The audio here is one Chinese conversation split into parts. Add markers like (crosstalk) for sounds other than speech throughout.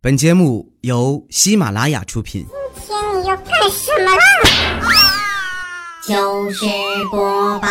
本节目由喜马拉雅出品。今天你要干什么啦？糗事播报。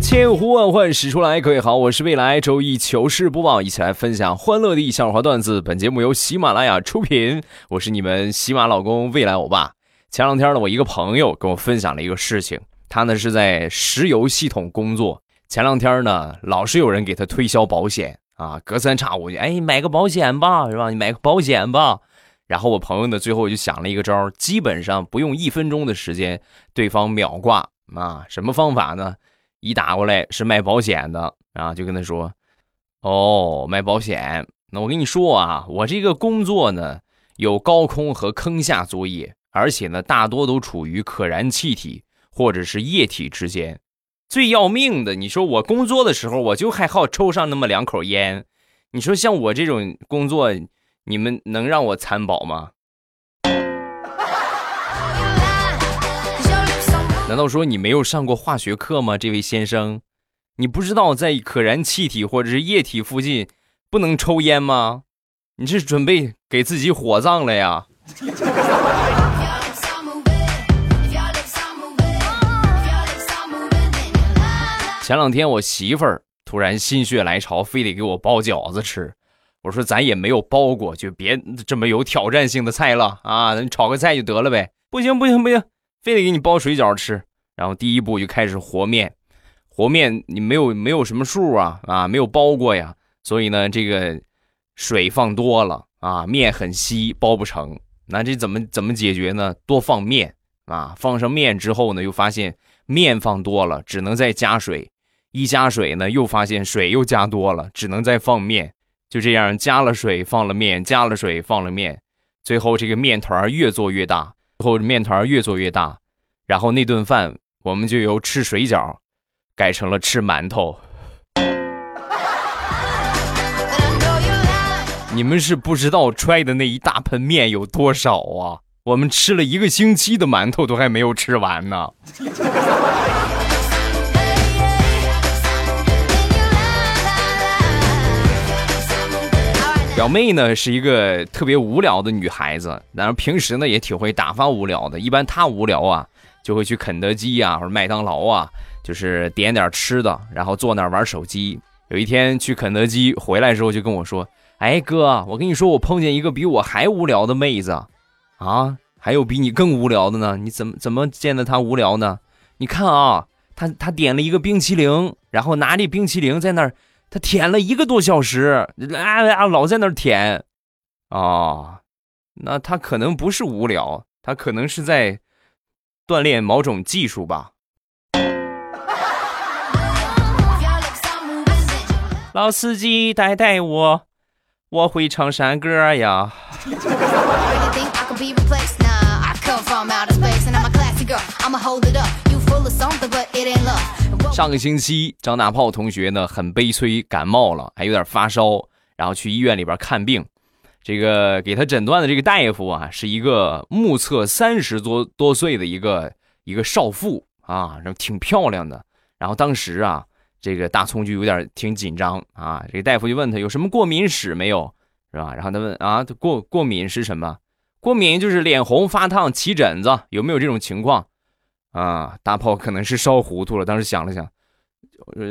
千呼万唤始出来，各位好，我是未来周一糗事播报，一起来分享欢乐的笑话段子。本节目由喜马拉雅出品，我是你们喜马老公未来欧巴。前两天呢，我一个朋友跟我分享了一个事情，他呢是在石油系统工作。前两天呢，老是有人给他推销保险啊，隔三差五就哎买个保险吧，是吧？你买个保险吧。然后我朋友呢，最后就想了一个招，基本上不用一分钟的时间，对方秒挂啊。什么方法呢？一打过来是卖保险的啊，就跟他说：“哦，卖保险。那我跟你说啊，我这个工作呢，有高空和坑下作业，而且呢，大多都处于可燃气体或者是液体之间。最要命的，你说我工作的时候，我就还好抽上那么两口烟。你说像我这种工作，你们能让我参保吗？” (laughs) 难道说你没有上过化学课吗，这位先生？你不知道在可燃气体或者是液体附近不能抽烟吗？你是准备给自己火葬了呀？(laughs) 前两天我媳妇儿突然心血来潮，非得给我包饺子吃。我说咱也没有包过，就别这么有挑战性的菜了啊，咱炒个菜就得了呗。不行不行不行。非得给你包水饺吃，然后第一步就开始和面，和面你没有没有什么数啊啊，没有包过呀，所以呢这个水放多了啊，面很稀，包不成。那这怎么怎么解决呢？多放面啊，放上面之后呢，又发现面放多了，只能再加水，一加水呢，又发现水又加多了，只能再放面。就这样加了水放了面，加了水放了面，最后这个面团越做越大。最后面团越做越大，然后那顿饭我们就由吃水饺改成了吃馒头。你们是不知道揣的那一大盆面有多少啊！我们吃了一个星期的馒头都还没有吃完呢。表妹呢是一个特别无聊的女孩子，然后平时呢也挺会打发无聊的。一般她无聊啊，就会去肯德基啊或者麦当劳啊，就是点点吃的，然后坐那儿玩手机。有一天去肯德基回来之后就跟我说：“哎哥，我跟你说，我碰见一个比我还无聊的妹子，啊，还有比你更无聊的呢。你怎么怎么见得他无聊呢？你看啊，他他点了一个冰淇淋，然后拿着冰淇淋在那儿。”他舔了一个多小时，啊啊，老在那儿舔，啊，那他可能不是无聊，他可能是在锻炼某种技术吧。(laughs) 老司机带带我，我会唱山歌呀。(laughs) 上个星期，张大炮同学呢很悲催，感冒了，还有点发烧，然后去医院里边看病。这个给他诊断的这个大夫啊，是一个目测三十多多岁的一个一个少妇啊，然后挺漂亮的。然后当时啊，这个大葱就有点挺紧张啊。这个大夫就问他有什么过敏史没有，是吧？然后他问啊，过过敏是什么？过敏就是脸红、发烫、起疹子，有没有这种情况？啊，大炮可能是烧糊涂了。当时想了想，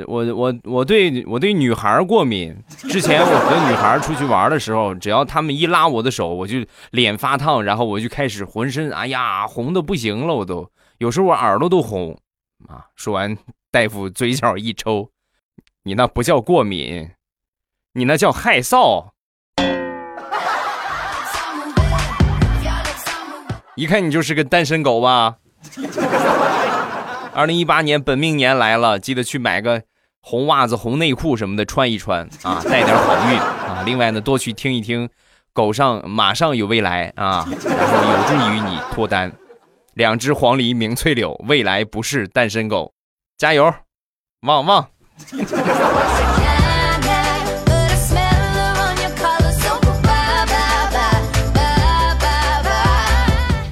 我我我对我对女孩过敏。之前我和女孩出去玩的时候，只要她们一拉我的手，我就脸发烫，然后我就开始浑身哎呀红的不行了，我都有时候我耳朵都红。啊，说完，大夫嘴角一抽，你那不叫过敏，你那叫害臊。一看你就是个单身狗吧。(laughs) 二零一八年本命年来了，记得去买个红袜子、红内裤什么的穿一穿啊，(laughs) 带点好运啊。另外呢，多去听一听《狗上马上有未来》啊，然后有助于你脱单。两只黄鹂鸣翠柳，未来不是单身狗，加油，旺旺！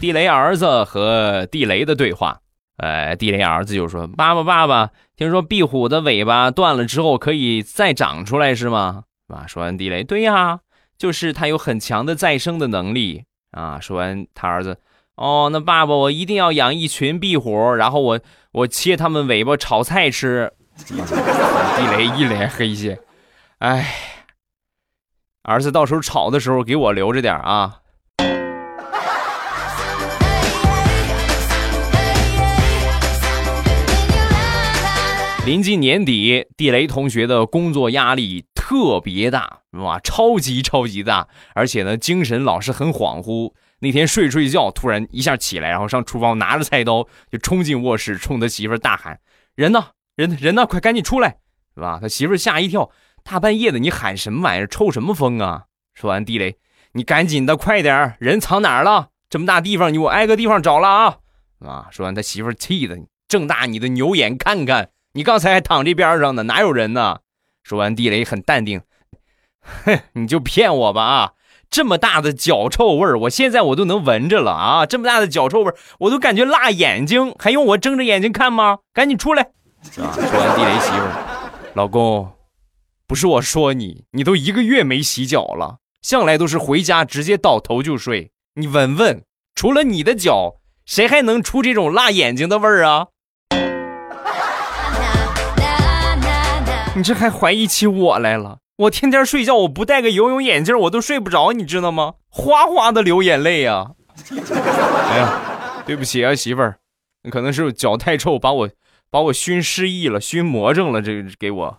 地雷儿子和地雷的对话。呃，地雷儿子就说：“爸爸，爸爸，听说壁虎的尾巴断了之后可以再长出来，是吗？”啊，说完地雷，对呀，就是它有很强的再生的能力啊。说完他儿子，哦，那爸爸，我一定要养一群壁虎，然后我我切它们尾巴炒菜吃。地雷一脸黑线，哎，儿子，到时候炒的时候给我留着点啊。临近年底，地雷同学的工作压力特别大，哇，超级超级大，而且呢，精神老是很恍惚。那天睡睡觉，突然一下起来，然后上厨房拿着菜刀就冲进卧室，冲他媳妇大喊：“人呢？人人呢？快赶紧出来，是吧？”他媳妇吓一跳，大半夜的你喊什么玩意儿？抽什么风啊？说完，地雷，你赶紧的，快点人藏哪儿了？这么大地方，你我挨个地方找了啊！啊！说完，他媳妇气的睁大你的牛眼看看。你刚才还躺这边上呢，哪有人呢？说完，地雷很淡定，哼，你就骗我吧啊！这么大的脚臭味儿，我现在我都能闻着了啊！这么大的脚臭味，我都感觉辣眼睛，还用我睁着眼睛看吗？赶紧出来！啊说完，地雷媳妇，老公，不是我说你，你都一个月没洗脚了，向来都是回家直接倒头就睡。你闻闻，除了你的脚，谁还能出这种辣眼睛的味儿啊？你这还怀疑起我来了？我天天睡觉，我不戴个游泳眼镜，我都睡不着，你知道吗？哗哗的流眼泪呀！哎呀，对不起啊，媳妇儿，可能是脚太臭，把我把我熏失忆了，熏魔怔了，这给我。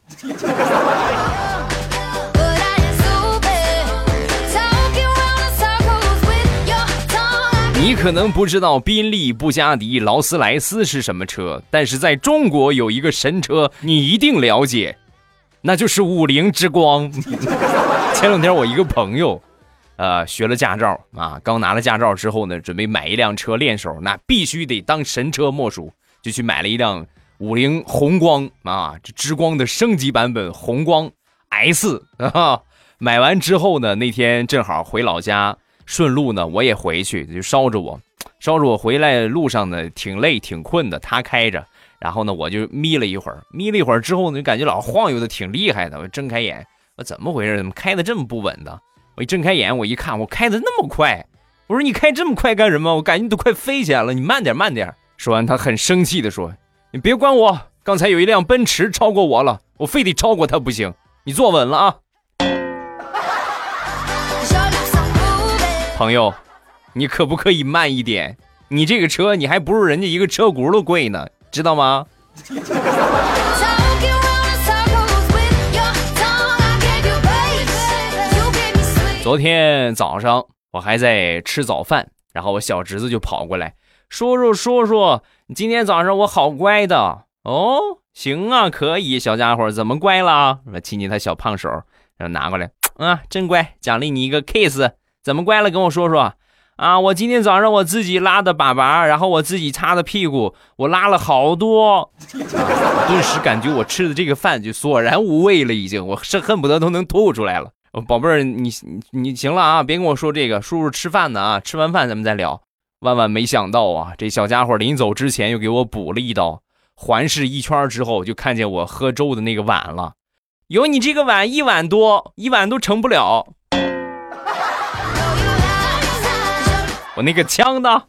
你可能不知道宾利、布加迪、劳斯莱斯是什么车，但是在中国有一个神车，你一定了解。那就是五菱之光。(laughs) 前两天我一个朋友，呃，学了驾照啊，刚拿了驾照之后呢，准备买一辆车练手，那必须得当神车莫属，就去买了一辆五菱宏光啊，这之光的升级版本宏光 S 啊。买完之后呢，那天正好回老家，顺路呢我也回去，就捎着我，捎着我回来路上呢挺累挺困的，他开着。然后呢，我就眯了一会儿，眯了一会儿之后呢，就感觉老晃悠的挺厉害的。我睁开眼，我怎么回事？怎么开的这么不稳的？我一睁开眼，我一看，我开的那么快。我说你开这么快干什么？我感觉你都快飞起来了，你慢点，慢点。说完，他很生气的说：“你别管我，刚才有一辆奔驰超过我了，我非得超过他不行。你坐稳了啊，朋友，你可不可以慢一点？你这个车，你还不如人家一个车轱辘贵呢。”知道吗？昨天早上我还在吃早饭，然后我小侄子就跑过来，叔叔叔叔，今天早上我好乖的哦，行啊，可以，小家伙怎么乖了？我亲亲他小胖手，然后拿过来，啊，真乖，奖励你一个 kiss，怎么乖了？跟我说说。啊！我今天早上我自己拉的粑粑，然后我自己擦的屁股，我拉了好多。(laughs) 顿时感觉我吃的这个饭就索然无味了，已经，我是恨不得都能吐出来了。宝贝儿，你你行了啊，别跟我说这个，叔叔吃饭呢啊，吃完饭咱们再聊。万万没想到啊，这小家伙临走之前又给我补了一刀，环视一圈之后就看见我喝粥的那个碗了，有你这个碗一碗多，一碗都盛不了。我那个枪呢？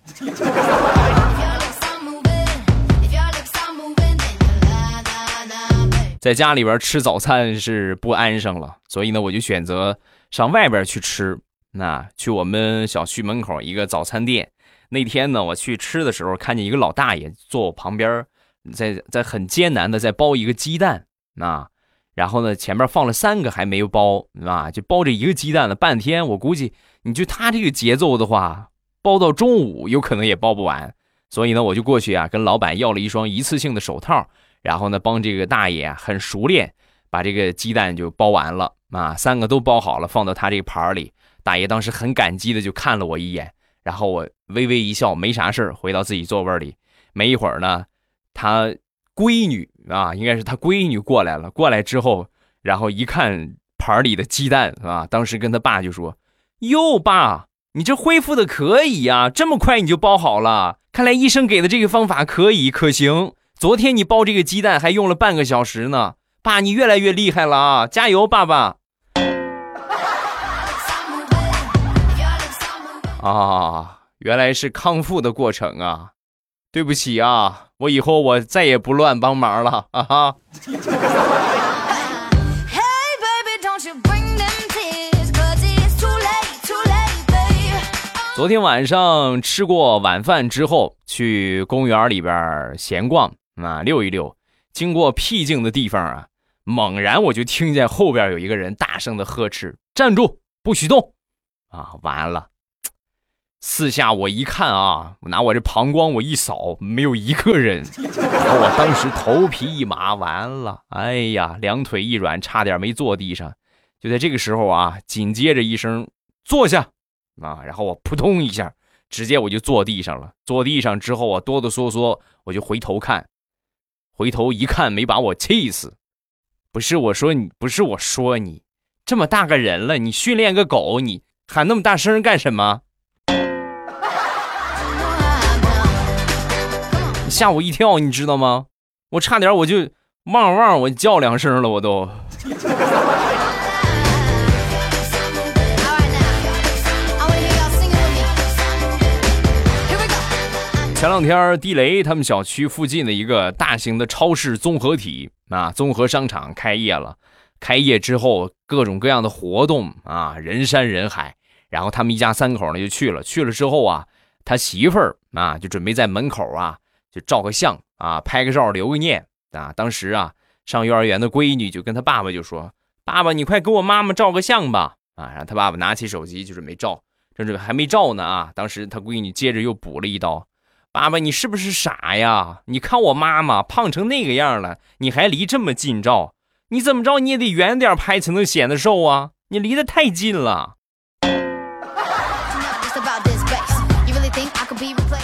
在家里边吃早餐是不安生了，所以呢，我就选择上外边去吃。那去我们小区门口一个早餐店。那天呢，我去吃的时候，看见一个老大爷坐我旁边，在在很艰难的在包一个鸡蛋。那然后呢，前面放了三个还没有包，啊，就包这一个鸡蛋了半天。我估计，你就他这个节奏的话。包到中午有可能也包不完，所以呢，我就过去啊，跟老板要了一双一次性的手套，然后呢，帮这个大爷啊很熟练把这个鸡蛋就包完了啊，三个都包好了，放到他这个盘里。大爷当时很感激的就看了我一眼，然后我微微一笑，没啥事回到自己座位里。没一会儿呢，他闺女啊，应该是他闺女过来了，过来之后，然后一看盘里的鸡蛋啊，当时跟他爸就说：“哟，爸。”你这恢复的可以呀，这么快你就包好了？看来医生给的这个方法可以可行。昨天你包这个鸡蛋还用了半个小时呢，爸，你越来越厉害了啊！加油，爸爸！啊，原来是康复的过程啊！对不起啊，我以后我再也不乱帮忙了啊哈。昨天晚上吃过晚饭之后，去公园里边闲逛啊，溜一溜。经过僻静的地方啊，猛然我就听见后边有一个人大声的呵斥：“站住，不许动！”啊，完了！四下我一看啊，我拿我这膀胱我一扫，没有一个人。然 (laughs) 后我当时头皮一麻，完了！哎呀，两腿一软，差点没坐地上。就在这个时候啊，紧接着一声“坐下”。啊！然后我扑通一下，直接我就坐地上了。坐地上之后啊，哆哆嗦嗦，我就回头看，回头一看，没把我气死。不是我说你，不是我说你，这么大个人了，你训练个狗，你喊那么大声干什么？吓我一跳，你知道吗？我差点我就汪汪，我叫两声了，我都。前两天，地雷他们小区附近的一个大型的超市综合体啊，综合商场开业了。开业之后，各种各样的活动啊，人山人海。然后他们一家三口呢就去了。去了之后啊，他媳妇儿啊就准备在门口啊就照个相啊，拍个照留个念啊。当时啊，上幼儿园的闺女就跟他爸爸就说：“爸爸，你快给我妈妈照个相吧。”啊，然后他爸爸拿起手机就准备照，这这还没照呢啊。当时他闺女接着又补了一刀。爸爸，你是不是傻呀？你看我妈妈胖成那个样了，你还离这么近照？你怎么着你也得远点拍才能显得瘦啊！你离得太近了，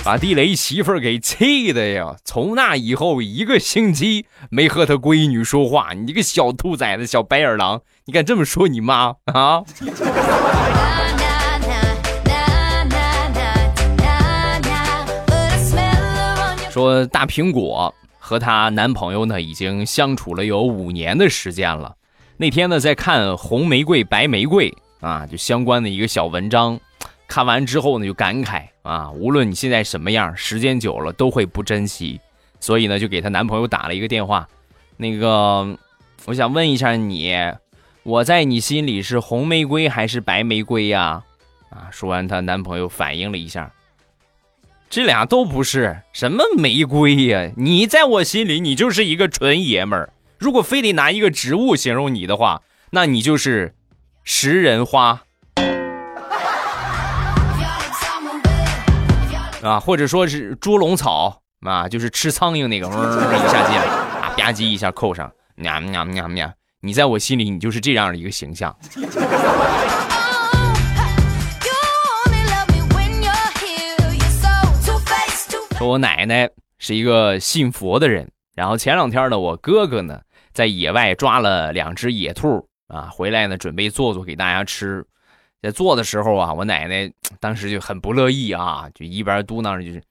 把地雷媳妇给气的呀！从那以后一个星期没和他闺女说话。你这个小兔崽子、小白眼狼，你敢这么说你妈啊？说大苹果和她男朋友呢，已经相处了有五年的时间了。那天呢，在看红玫瑰、白玫瑰啊，就相关的一个小文章。看完之后呢，就感慨啊，无论你现在什么样，时间久了都会不珍惜。所以呢，就给她男朋友打了一个电话。那个，我想问一下你，我在你心里是红玫瑰还是白玫瑰呀？啊，说完，她男朋友反应了一下。这俩都不是什么玫瑰呀！你在我心里，你就是一个纯爷们儿。如果非得拿一个植物形容你的话，那你就是食人花啊，或者说是猪笼草啊，就是吃苍蝇那个，一下进来啊，吧唧一下扣上，喵喵喵喵。你在我心里，你就是这样的一个形象。说我奶奶是一个信佛的人，然后前两天呢，我哥哥呢在野外抓了两只野兔啊，回来呢准备做做给大家吃。在做的时候啊，我奶奶当时就很不乐意啊，就一边嘟囔着就是：“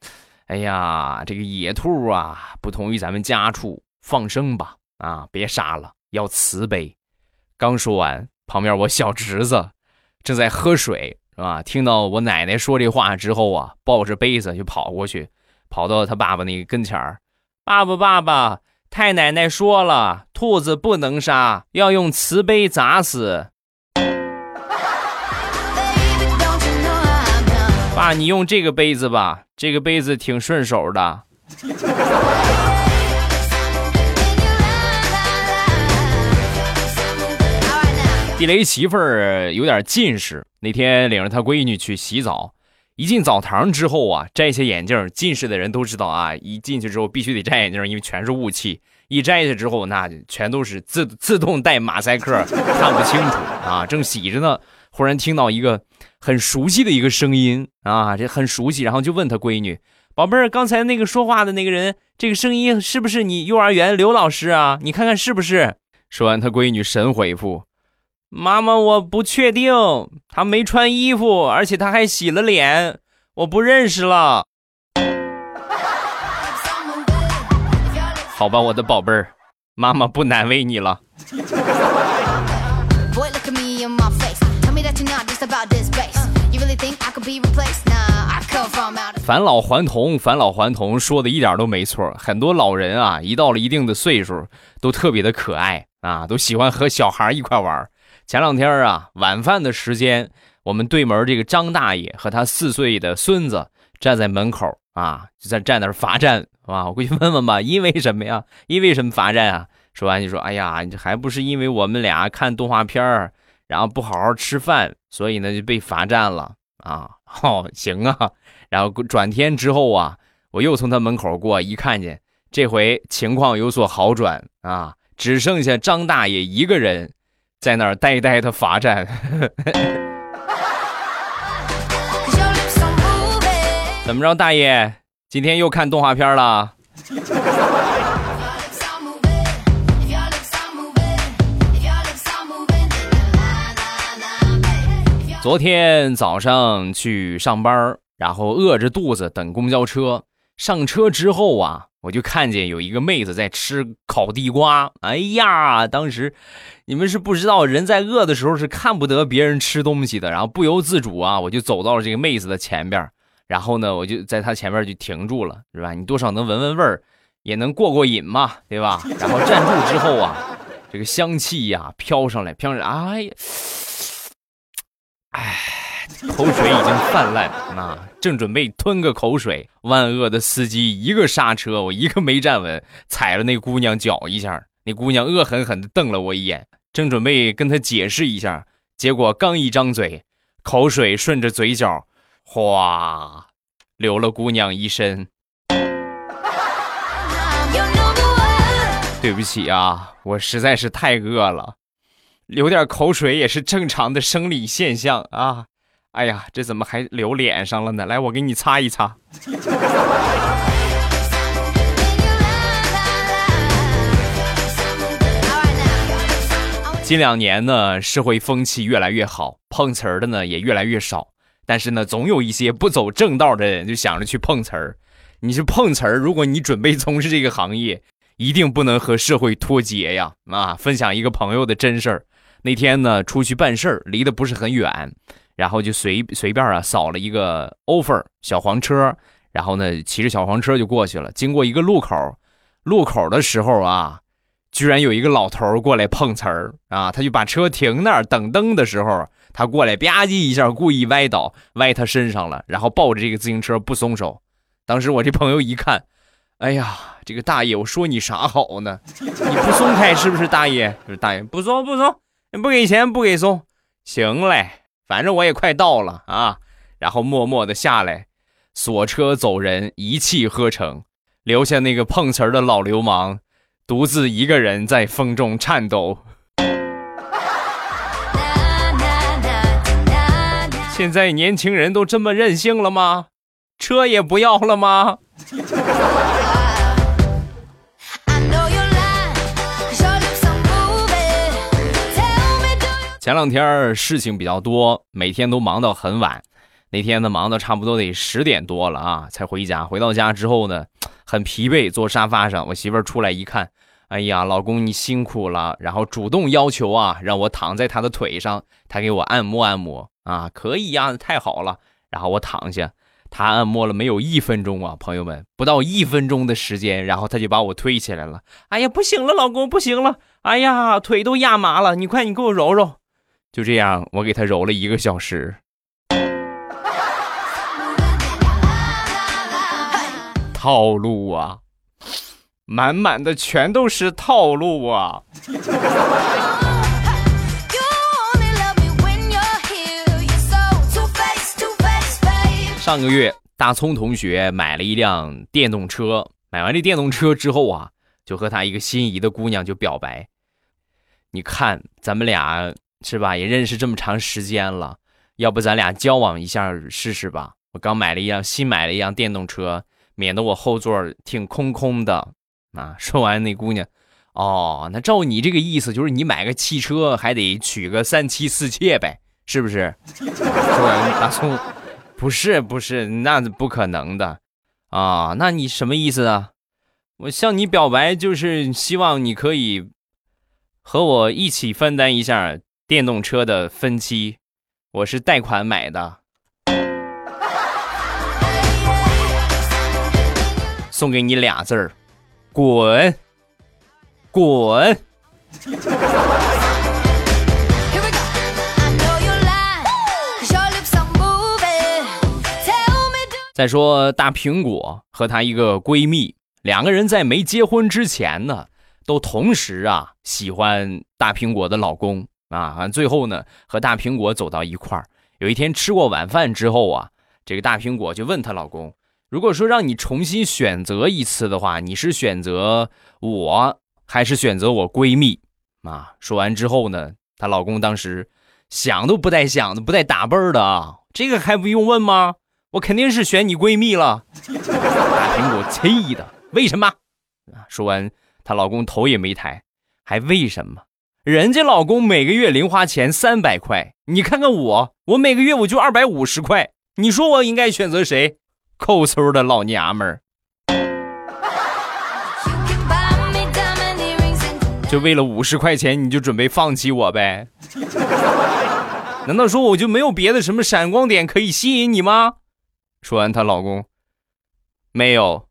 哎呀，这个野兔啊，不同于咱们家畜，放生吧，啊，别杀了，要慈悲。”刚说完，旁边我小侄子正在喝水，是吧？听到我奶奶说这话之后啊，抱着杯子就跑过去。跑到他爸爸那个跟前儿，爸爸爸爸，太奶奶说了，兔子不能杀，要用瓷杯砸死。爸，你用这个杯子吧，这个杯子挺顺手的。地雷媳妇儿有点近视，那天领着他闺女去洗澡。一进澡堂之后啊，摘下眼镜，近视的人都知道啊，一进去之后必须得摘眼镜，因为全是雾气。一摘下之后，那全都是自自动带马赛克，看不清楚啊。正洗着呢，忽然听到一个很熟悉的一个声音啊，这很熟悉，然后就问他闺女：“宝贝儿，刚才那个说话的那个人，这个声音是不是你幼儿园刘老师啊？你看看是不是？”说完，他闺女神回复：“妈妈，我不确定，他没穿衣服，而且他还洗了脸，我不认识了。(laughs) 好吧，我的宝贝儿，妈妈不难为你了。返老还童，返老还童，说的一点都没错。很多老人啊，一到了一定的岁数，都特别的可爱啊，都喜欢和小孩一块玩。前两天啊，晚饭的时间，我们对门这个张大爷和他四岁的孙子站在门口啊，就在站那罚站啊。我过去问问吧，因为什么呀？因为什么罚站啊？说完就说：“哎呀，你还不是因为我们俩看动画片儿，然后不好好吃饭，所以呢就被罚站了啊。”哦，行啊。然后转天之后啊，我又从他门口过，一看见这回情况有所好转啊，只剩下张大爷一个人在那儿呆呆的罚站。(laughs) 怎么着，大爷，今天又看动画片了？(laughs) 昨天早上去上班，然后饿着肚子等公交车。上车之后啊，我就看见有一个妹子在吃烤地瓜。哎呀，当时你们是不知道，人在饿的时候是看不得别人吃东西的。然后不由自主啊，我就走到了这个妹子的前边，然后呢，我就在她前面就停住了，是吧？你多少能闻闻味儿，也能过过瘾嘛，对吧？然后站住之后啊，这个香气呀飘上来，飘上来，哎呀。唉，(laughs) 口水已经泛滥那！正准备吞个口水，万恶的司机一个刹车，我一个没站稳，踩了那姑娘脚一下。那姑娘恶狠狠地瞪了我一眼，正准备跟她解释一下，结果刚一张嘴，口水顺着嘴角哗流了姑娘一身。(laughs) 对不起啊，我实在是太饿了。流点口水也是正常的生理现象啊！哎呀，这怎么还流脸上了呢？来，我给你擦一擦。近两年呢，社会风气越来越好，碰瓷儿的呢也越来越少。但是呢，总有一些不走正道的人就想着去碰瓷儿。你是碰瓷儿，如果你准备从事这个行业，一定不能和社会脱节呀！啊，分享一个朋友的真事儿。那天呢，出去办事儿，离得不是很远，然后就随随便啊扫了一个 offer 小黄车，然后呢骑着小黄车就过去了。经过一个路口，路口的时候啊，居然有一个老头过来碰瓷儿啊，他就把车停那儿等灯的时候，他过来吧唧一下，故意歪倒，歪他身上了，然后抱着这个自行车不松手。当时我这朋友一看，哎呀，这个大爷，我说你啥好呢？你不松开是不是大爷？大爷不松不松。不给钱不给松，行嘞，反正我也快到了啊。然后默默的下来，锁车走人，一气呵成，留下那个碰瓷儿的老流氓，独自一个人在风中颤抖。现在年轻人都这么任性了吗？车也不要了吗？前两天事情比较多，每天都忙到很晚。那天呢，忙到差不多得十点多了啊，才回家。回到家之后呢，很疲惫，坐沙发上。我媳妇儿出来一看，哎呀，老公你辛苦了。然后主动要求啊，让我躺在她的腿上，她给我按摩按摩啊，可以呀，太好了。然后我躺下，她按摩了没有一分钟啊，朋友们，不到一分钟的时间，然后她就把我推起来了。哎呀，不行了，老公不行了，哎呀，腿都压麻了，你快你给我揉揉。就这样，我给他揉了一个小时。套路啊，满满的全都是套路啊！上个月，大葱同学买了一辆电动车，买完这电动车之后啊，就和他一个心仪的姑娘就表白：“你看，咱们俩。”是吧？也认识这么长时间了，要不咱俩交往一下试试吧？我刚买了一辆新买了一辆电动车，免得我后座挺空空的。啊！说完，那姑娘，哦，那照你这个意思，就是你买个汽车还得娶个三妻四妾呗，是不是？说完大葱，不是不是，那不可能的啊！那你什么意思啊？我向你表白，就是希望你可以和我一起分担一下电动车的分期，我是贷款买的，送给你俩字儿，滚。滚！再说大苹果和她一个闺蜜，两个人在没结婚之前呢，都同时啊喜欢大苹果的老公啊。最后呢，和大苹果走到一块儿。有一天吃过晚饭之后啊，这个大苹果就问她老公：“如果说让你重新选择一次的话，你是选择我？”还是选择我闺蜜，啊！说完之后呢，她老公当时想都不带想的，不带打啵儿的啊！这个还不用问吗？我肯定是选你闺蜜了。大苹果气的，为什么？啊！说完，她老公头也没抬，还为什么？人家老公每个月零花钱三百块，你看看我，我每个月我就二百五十块，你说我应该选择谁？抠搜的老娘们儿。就为了五十块钱，你就准备放弃我呗？(laughs) 难道说我就没有别的什么闪光点可以吸引你吗？说完，她老公没有。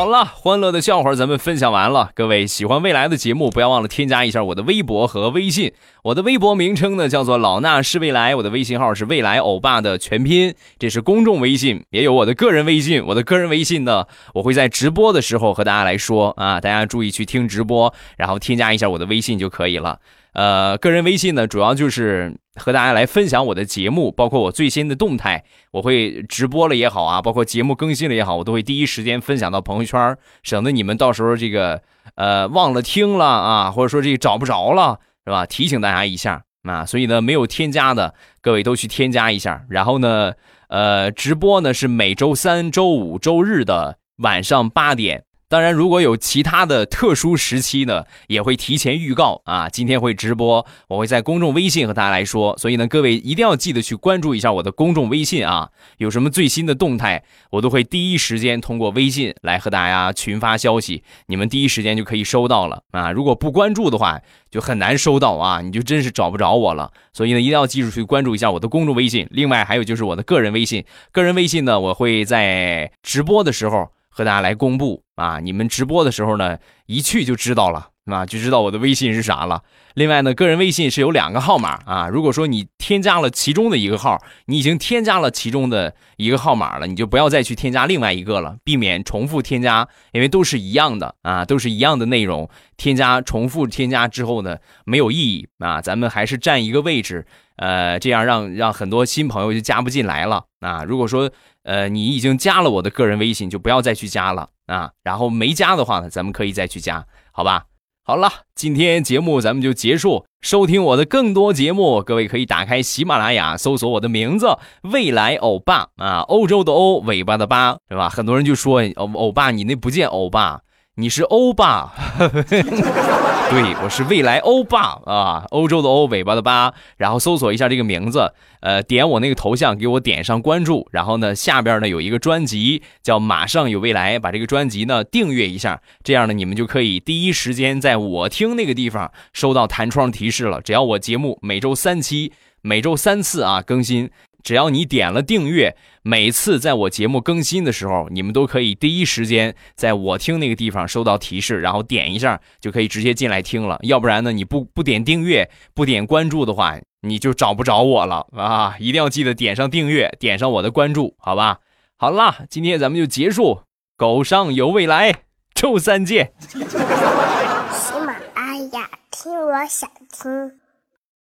好了，欢乐的笑话咱们分享完了。各位喜欢未来的节目，不要忘了添加一下我的微博和微信。我的微博名称呢叫做老衲是未来，我的微信号是未来欧巴的全拼，这是公众微信，也有我的个人微信。我的个人微信呢，我会在直播的时候和大家来说啊，大家注意去听直播，然后添加一下我的微信就可以了。呃，个人微信呢，主要就是和大家来分享我的节目，包括我最新的动态，我会直播了也好啊，包括节目更新了也好，我都会第一时间分享到朋友圈，省得你们到时候这个呃忘了听了啊，或者说这个找不着了，是吧？提醒大家一下啊，所以呢，没有添加的各位都去添加一下，然后呢，呃，直播呢是每周三、周五、周日的晚上八点。当然，如果有其他的特殊时期呢，也会提前预告啊。今天会直播，我会在公众微信和大家来说。所以呢，各位一定要记得去关注一下我的公众微信啊。有什么最新的动态，我都会第一时间通过微信来和大家群发消息，你们第一时间就可以收到了啊。如果不关注的话，就很难收到啊，你就真是找不着我了。所以呢，一定要记住去关注一下我的公众微信。另外还有就是我的个人微信，个人微信呢，我会在直播的时候。和大家来公布啊！你们直播的时候呢，一去就知道了啊，就知道我的微信是啥了。另外呢，个人微信是有两个号码啊。如果说你添加了其中的一个号，你已经添加了其中的一个号码了，你就不要再去添加另外一个了，避免重复添加，因为都是一样的啊，都是一样的内容。添加重复添加之后呢，没有意义啊。咱们还是占一个位置，呃，这样让让很多新朋友就加不进来了啊。如果说。呃，你已经加了我的个人微信，就不要再去加了啊。然后没加的话呢，咱们可以再去加，好吧？好了，今天节目咱们就结束。收听我的更多节目，各位可以打开喜马拉雅，搜索我的名字“未来欧巴”啊，欧洲的欧，尾巴的巴，是吧？很多人就说欧欧巴，你那不见欧巴。你是欧巴，(laughs) 对我是未来欧巴啊，欧洲的欧，尾巴的巴，然后搜索一下这个名字，呃，点我那个头像，给我点上关注，然后呢，下边呢有一个专辑叫《马上有未来》，把这个专辑呢订阅一下，这样呢你们就可以第一时间在我听那个地方收到弹窗提示了。只要我节目每周三期，每周三次啊更新。只要你点了订阅，每次在我节目更新的时候，你们都可以第一时间在我听那个地方收到提示，然后点一下就可以直接进来听了。要不然呢，你不不点订阅、不点关注的话，你就找不着我了啊！一定要记得点上订阅，点上我的关注，好吧？好啦，今天咱们就结束，狗上有未来，周三见。喜马拉雅，听我想听。